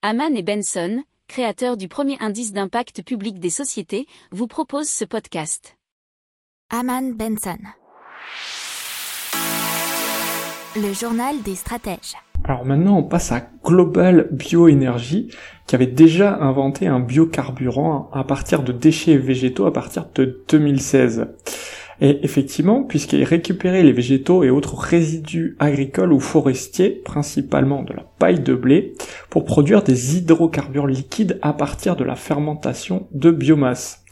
Haman et Benson, créateurs du premier indice d'impact public des sociétés, vous proposent ce podcast. Haman Benson. Le journal des stratèges. Alors maintenant, on passe à Global Bioénergie, qui avait déjà inventé un biocarburant à partir de déchets végétaux à partir de 2016. Et effectivement, puisqu'il récupérait les végétaux et autres résidus agricoles ou forestiers, principalement de la paille de blé, pour produire des hydrocarbures liquides à partir de la fermentation de biomasse.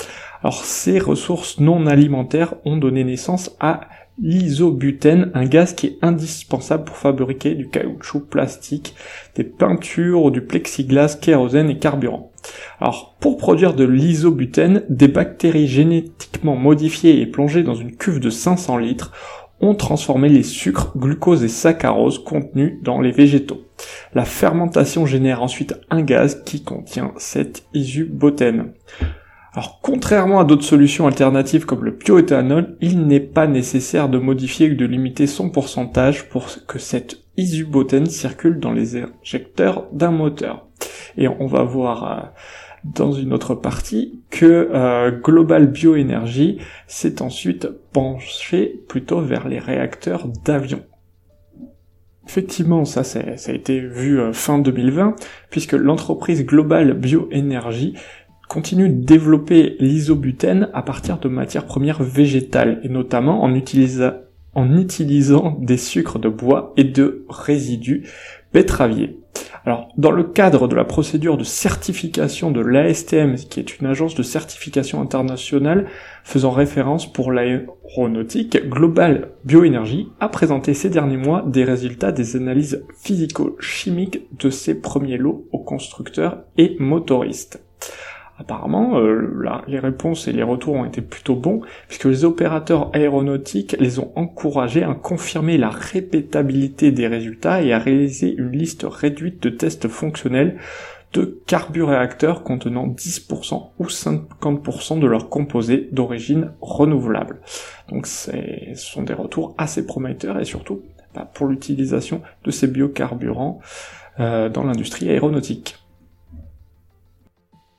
Alors ces ressources non alimentaires ont donné naissance à l'isobutène, un gaz qui est indispensable pour fabriquer du caoutchouc plastique, des peintures du plexiglas, kérosène et carburant. Alors, pour produire de l'isobutène, des bactéries génétiquement modifiées et plongées dans une cuve de 500 litres ont transformé les sucres, glucose et saccharose contenus dans les végétaux. La fermentation génère ensuite un gaz qui contient cet isobutène. Alors contrairement à d'autres solutions alternatives comme le bioéthanol, il n'est pas nécessaire de modifier ou de limiter son pourcentage pour que cette isobutène circule dans les injecteurs d'un moteur. Et on va voir euh, dans une autre partie que euh, Global Bioénergie s'est ensuite penché plutôt vers les réacteurs d'avion. Effectivement, ça, ça a été vu euh, fin 2020, puisque l'entreprise Global Bioénergie continue de développer l'isobutène à partir de matières premières végétales, et notamment en, en utilisant des sucres de bois et de résidus pétraviers. Alors, dans le cadre de la procédure de certification de l'ASTM, qui est une agence de certification internationale faisant référence pour l'aéronautique, Global Bioénergie a présenté ces derniers mois des résultats des analyses physico-chimiques de ses premiers lots aux constructeurs et motoristes. Apparemment, euh, les réponses et les retours ont été plutôt bons, puisque les opérateurs aéronautiques les ont encouragés à confirmer la répétabilité des résultats et à réaliser une liste réduite de tests fonctionnels de carburéacteurs contenant 10% ou 50% de leurs composés d'origine renouvelable. Donc ce sont des retours assez prometteurs et surtout bah, pour l'utilisation de ces biocarburants euh, dans l'industrie aéronautique.